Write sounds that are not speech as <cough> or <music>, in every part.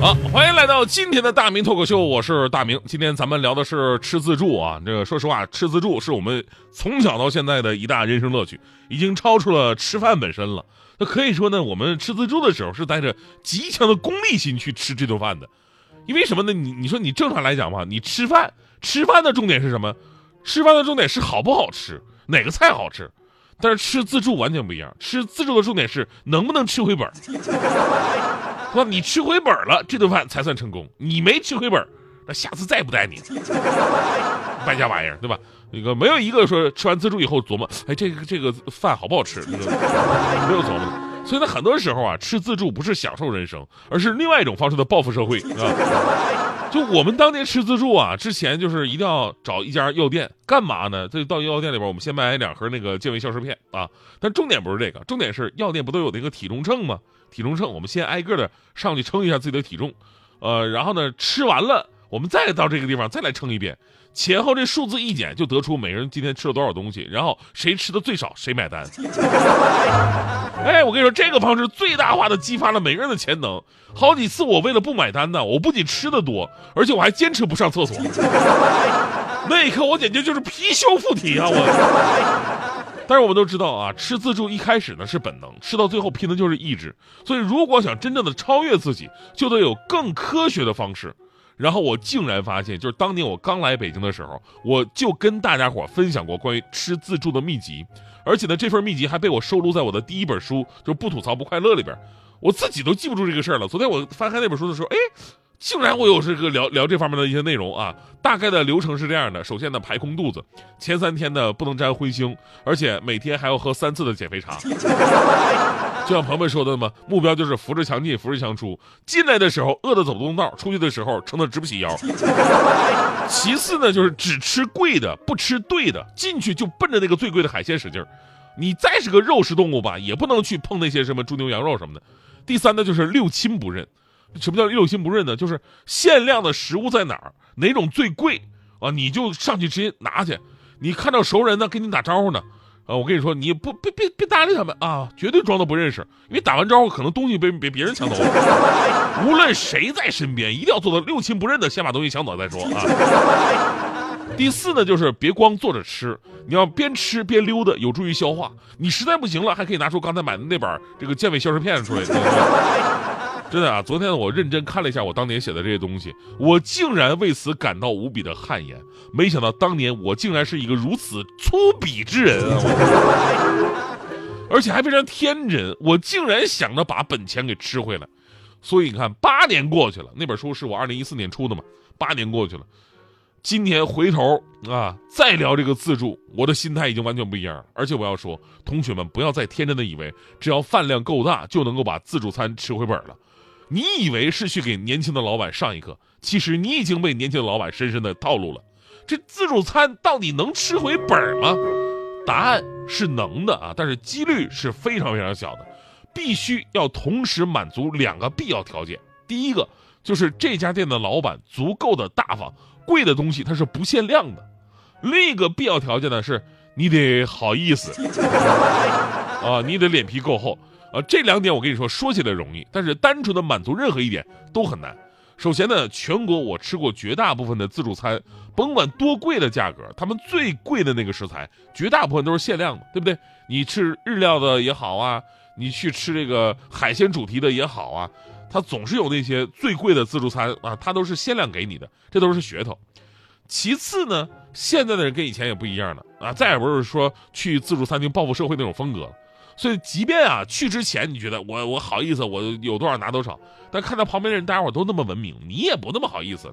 好，欢迎来到今天的大明脱口秀，我是大明。今天咱们聊的是吃自助啊，这个说实话，吃自助是我们从小到现在的一大人生乐趣，已经超出了吃饭本身了。那可以说呢，我们吃自助的时候是带着极强的功利心去吃这顿饭的，因为什么呢？你你说你正常来讲吧，你吃饭吃饭的重点是什么？吃饭的重点是好不好吃，哪个菜好吃。但是吃自助完全不一样，吃自助的重点是能不能吃回本儿。说你吃回本了，这顿饭才算成功。你没吃回本，那下次再也不带你。败家玩意儿，对吧？那个没有一个说吃完自助以后琢磨，哎，这个这个饭好不好吃？没有琢磨。所以呢，很多时候啊，吃自助不是享受人生，而是另外一种方式的报复社会啊。<laughs> 就我们当年吃自助啊，之前就是一定要找一家药店，干嘛呢？这到药店里边，我们先买两盒那个健胃消食片啊。但重点不是这个，重点是药店不都有那个体重秤吗？体重秤，我们先挨个的上去称一下自己的体重，呃，然后呢，吃完了，我们再到这个地方再来称一遍，前后这数字一减，就得出每个人今天吃了多少东西，然后谁吃的最少谁买单。<laughs> 哎，我跟你说，这个方式最大化的激发了每个人的潜能。好几次我为了不买单呢，我不仅吃的多，而且我还坚持不上厕所。<laughs> 那一刻我简直就是貔貅附体啊！我。但是我们都知道啊，吃自助一开始呢是本能，吃到最后拼的就是意志。所以如果想真正的超越自己，就得有更科学的方式。然后我竟然发现，就是当年我刚来北京的时候，我就跟大家伙分享过关于吃自助的秘籍，而且呢，这份秘籍还被我收录在我的第一本书，就是《不吐槽不快乐》里边。我自己都记不住这个事儿了。昨天我翻开那本书的时候，哎。竟然我有这个聊聊这方面的一些内容啊！大概的流程是这样的：首先呢，排空肚子，前三天呢不能沾荤腥，而且每天还要喝三次的减肥茶。<laughs> 就像朋友们说的嘛，目标就是扶着墙进，扶着墙出。进来的时候饿得走不动道，出去的时候撑得直不起腰。<laughs> 其次呢，就是只吃贵的，不吃对的，进去就奔着那个最贵的海鲜使劲儿。你再是个肉食动物吧，也不能去碰那些什么猪牛羊肉什么的。第三呢，就是六亲不认。什么叫六亲不认呢？就是限量的食物在哪儿，哪种最贵啊？你就上去直接拿去。你看到熟人呢，跟你打招呼呢，啊，我跟你说，你不别别别搭理他们啊，绝对装作不认识，因为打完招呼可能东西被被别人抢走了。无论谁在身边，一定要做到六亲不认的，先把东西抢走再说啊。第四呢，就是别光坐着吃，你要边吃边溜达，有助于消化。你实在不行了，还可以拿出刚才买的那本这个健胃消食片出来。真的啊，昨天我认真看了一下我当年写的这些东西，我竟然为此感到无比的汗颜。没想到当年我竟然是一个如此粗鄙之人啊！而且还非常天真，我竟然想着把本钱给吃回来。所以你看，八年过去了，那本书是我二零一四年出的嘛，八年过去了，今天回头啊再聊这个自助，我的心态已经完全不一样了。而且我要说，同学们不要再天真的以为只要饭量够大就能够把自助餐吃回本了。你以为是去给年轻的老板上一课，其实你已经被年轻的老板深深的套路了。这自助餐到底能吃回本吗？答案是能的啊，但是几率是非常非常小的。必须要同时满足两个必要条件：第一个就是这家店的老板足够的大方，贵的东西它是不限量的；另一个必要条件呢是，你得好意思啊，你得脸皮够厚。呃，这两点我跟你说，说起来容易，但是单纯的满足任何一点都很难。首先呢，全国我吃过绝大部分的自助餐，甭管多贵的价格，他们最贵的那个食材，绝大部分都是限量的，对不对？你吃日料的也好啊，你去吃这个海鲜主题的也好啊，它总是有那些最贵的自助餐啊，它都是限量给你的，这都是噱头。其次呢，现在的人跟以前也不一样了啊，再也不是说去自助餐厅报复社会那种风格了。所以，即便啊去之前你觉得我我好意思，我有多少拿多少，但看到旁边的人大家伙都那么文明，你也不那么好意思。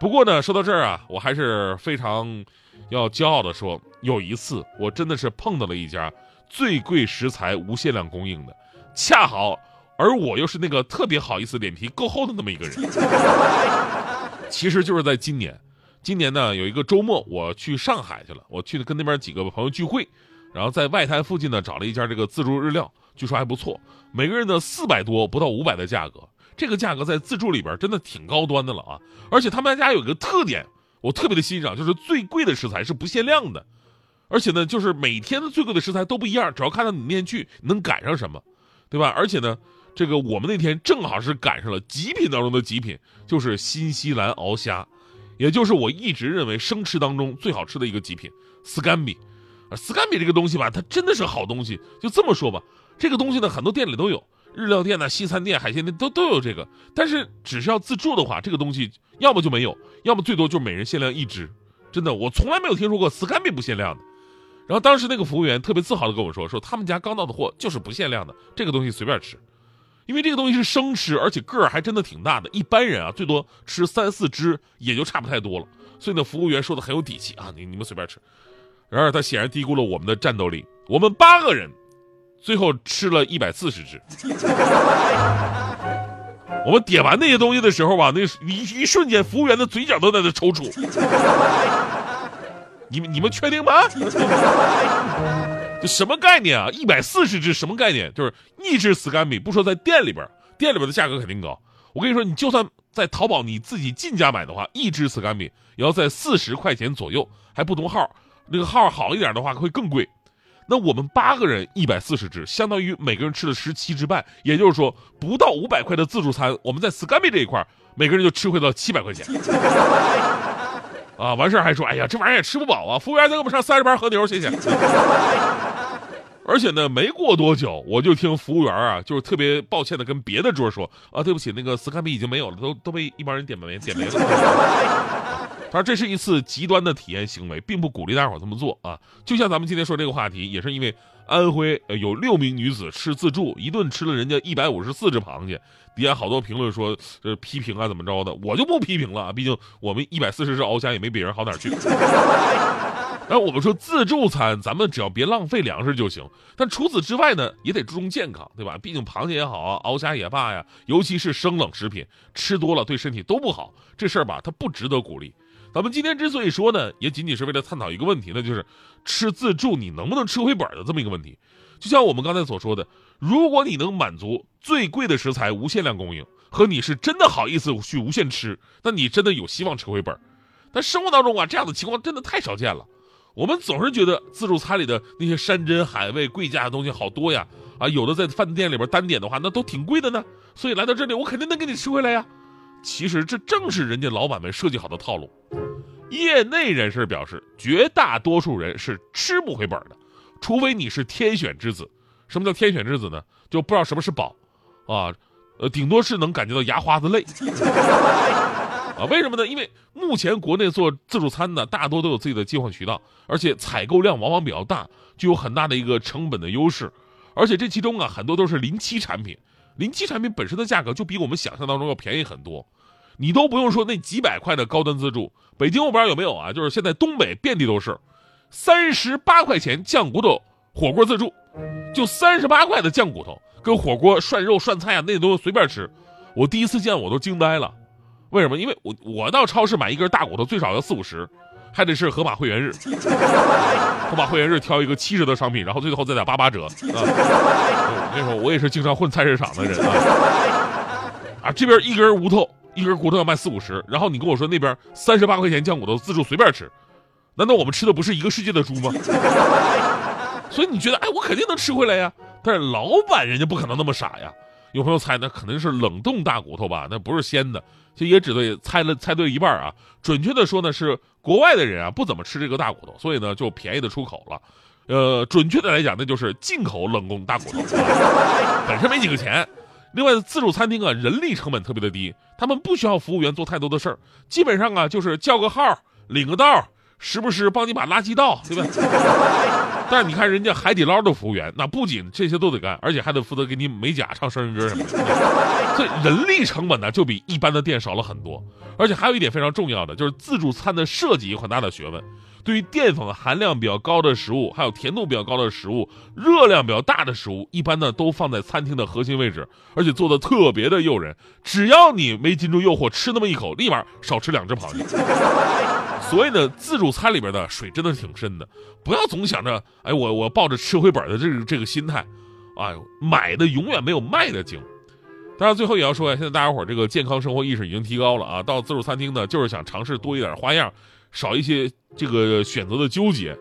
不过呢，说到这儿啊，我还是非常要骄傲的说，有一次我真的是碰到了一家最贵食材无限量供应的，恰好而我又是那个特别好意思、脸皮够厚的那么一个人。其实就是在今年，今年呢有一个周末我去上海去了，我去跟那边几个朋友聚会。然后在外滩附近呢找了一家这个自助日料，据说还不错，每个人的四百多不到五百的价格，这个价格在自助里边真的挺高端的了啊！而且他们家有一个特点，我特别的欣赏，就是最贵的食材是不限量的，而且呢，就是每天的最贵的食材都不一样，只要看到你那天去能赶上什么，对吧？而且呢，这个我们那天正好是赶上了极品当中的极品，就是新西兰鳌虾，也就是我一直认为生吃当中最好吃的一个极品斯干比。啊，斯干比这个东西吧，它真的是好东西。就这么说吧，这个东西呢，很多店里都有，日料店呢、西餐店、海鲜店都都有这个。但是只是要自助的话，这个东西要么就没有，要么最多就每人限量一只。真的，我从来没有听说过斯干比不限量的。然后当时那个服务员特别自豪的跟我说，说他们家刚到的货就是不限量的，这个东西随便吃，因为这个东西是生吃，而且个儿还真的挺大的，一般人啊最多吃三四只也就差不太多了。所以呢，服务员说的很有底气啊，你你们随便吃。然而他显然低估了我们的战斗力。我们八个人，最后吃了一百四十只。<laughs> 我们点完那些东西的时候吧，那一一瞬间，服务员的嘴角都在那抽搐。<laughs> 你们你们确定吗？<laughs> 这什么概念啊？一百四十只什么概念？就是一只死干米，不说在店里边，店里边的价格肯定高。我跟你说，你就算在淘宝你自己进价买的话，一只死干米也要在四十块钱左右，还不同号。那个号好一点的话会更贵，那我们八个人一百四十只，相当于每个人吃了十七只半，也就是说不到五百块的自助餐，我们在 s c a m 这一块，每个人就吃回到七百块钱。<laughs> 啊，完事儿还说，哎呀，这玩意儿也吃不饱啊！服务员再给我们上三十盘和牛，谢谢。而且呢，没过多久，我就听服务员啊，就是特别抱歉的跟别的桌说，啊，对不起，那个斯堪比已经没有了，都都被一帮人点没点没了。他说这是一次极端的体验行为，并不鼓励大伙这么做啊。就像咱们今天说这个话题，也是因为安徽有六名女子吃自助，一顿吃了人家一百五十四只螃蟹，底下好多评论说呃批评啊怎么着的，我就不批评了，毕竟我们一百四十只鳌虾也没别人好哪去。然 <laughs> 后我们说自助餐，咱们只要别浪费粮食就行。但除此之外呢，也得注重健康，对吧？毕竟螃蟹也好啊，鳌虾也罢呀，尤其是生冷食品，吃多了对身体都不好。这事儿吧，它不值得鼓励。咱们今天之所以说呢，也仅仅是为了探讨一个问题，那就是吃自助你能不能吃回本的这么一个问题。就像我们刚才所说的，如果你能满足最贵的食材无限量供应，和你是真的好意思去无限吃，那你真的有希望吃回本。但生活当中啊，这样的情况真的太少见了。我们总是觉得自助餐里的那些山珍海味、贵价的东西好多呀，啊，有的在饭店里边单点的话，那都挺贵的呢。所以来到这里，我肯定能给你吃回来呀。其实这正是人家老板们设计好的套路。业内人士表示，绝大多数人是吃不回本的，除非你是天选之子。什么叫天选之子呢？就不知道什么是宝，啊，呃，顶多是能感觉到牙花子累。<laughs> 啊，为什么呢？因为目前国内做自助餐的大多都有自己的计划渠道，而且采购量往往比较大，具有很大的一个成本的优势。而且这其中啊，很多都是临期产品。临期产品本身的价格就比我们想象当中要便宜很多，你都不用说那几百块的高端自助，北京我不知道有没有啊，就是现在东北遍地都是，三十八块钱酱骨头火锅自助，就三十八块的酱骨头跟火锅涮肉涮菜啊那都随便吃，我第一次见我都惊呆了，为什么？因为我我到超市买一根大骨头最少要四五十。还得是盒马会员日，<laughs> 盒马会员日挑一个七折的商品，然后最后再打八八折啊！我跟你说，我也是经常混菜市场的人啊！啊，这边一根骨头，一根骨头要卖四五十，然后你跟我说那边三十八块钱酱骨头自助随便吃，难道我们吃的不是一个世界的猪吗？<laughs> 所以你觉得，哎，我肯定能吃回来呀？但是老板人家不可能那么傻呀！有朋友猜，那肯定是冷冻大骨头吧？那不是鲜的。这也只对猜了猜对一半啊，准确的说呢是国外的人啊不怎么吃这个大骨头，所以呢就便宜的出口了。呃，准确的来讲，那就是进口冷冻大骨头，<laughs> 本身没几个钱。另外，自助餐厅啊人力成本特别的低，他们不需要服务员做太多的事儿，基本上啊就是叫个号，领个道。时不时帮你把垃圾倒，对吧？<laughs> 但是你看人家海底捞的服务员，那不仅这些都得干，而且还得负责给你美甲、唱生日歌什么的，所以人力成本呢就比一般的店少了很多。而且还有一点非常重要的，就是自助餐的设计有很大的学问。对于淀粉含量比较高的食物，还有甜度比较高的食物，热量比较大的食物，一般呢都放在餐厅的核心位置，而且做的特别的诱人。只要你没禁住诱惑，吃那么一口，立马少吃两只螃蟹。<laughs> 所以呢，自助餐里边的水真的是挺深的，不要总想着，哎，我我抱着吃回本的这个这个心态，哎，买的永远没有卖的精。当然，最后也要说呀，现在大家伙这个健康生活意识已经提高了啊，到自助餐厅呢，就是想尝试多一点花样，少一些这个选择的纠结，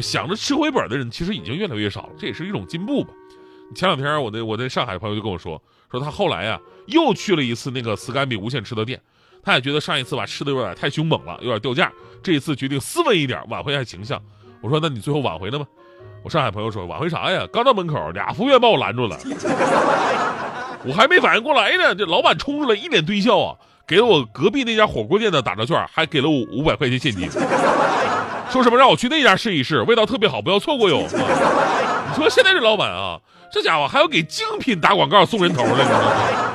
想着吃回本的人其实已经越来越少了，这也是一种进步吧。前两天我的我在上海朋友就跟我说，说他后来啊又去了一次那个斯干比无限吃的店，他也觉得上一次吧吃的有点太凶猛了，有点掉价，这一次决定斯文一点，挽回一下形象。我说那你最后挽回了吗？我上海朋友说挽回啥呀？刚到门口俩服务员把我拦住了。我还没反应过来呢，这老板冲出来一脸堆笑啊，给了我隔壁那家火锅店的打折券，还给了我五百块钱现金，说什么让我去那家试一试，味道特别好，不要错过哟。你说现在这老板啊，这家伙还要给精品打广告送人头了，你知道吗？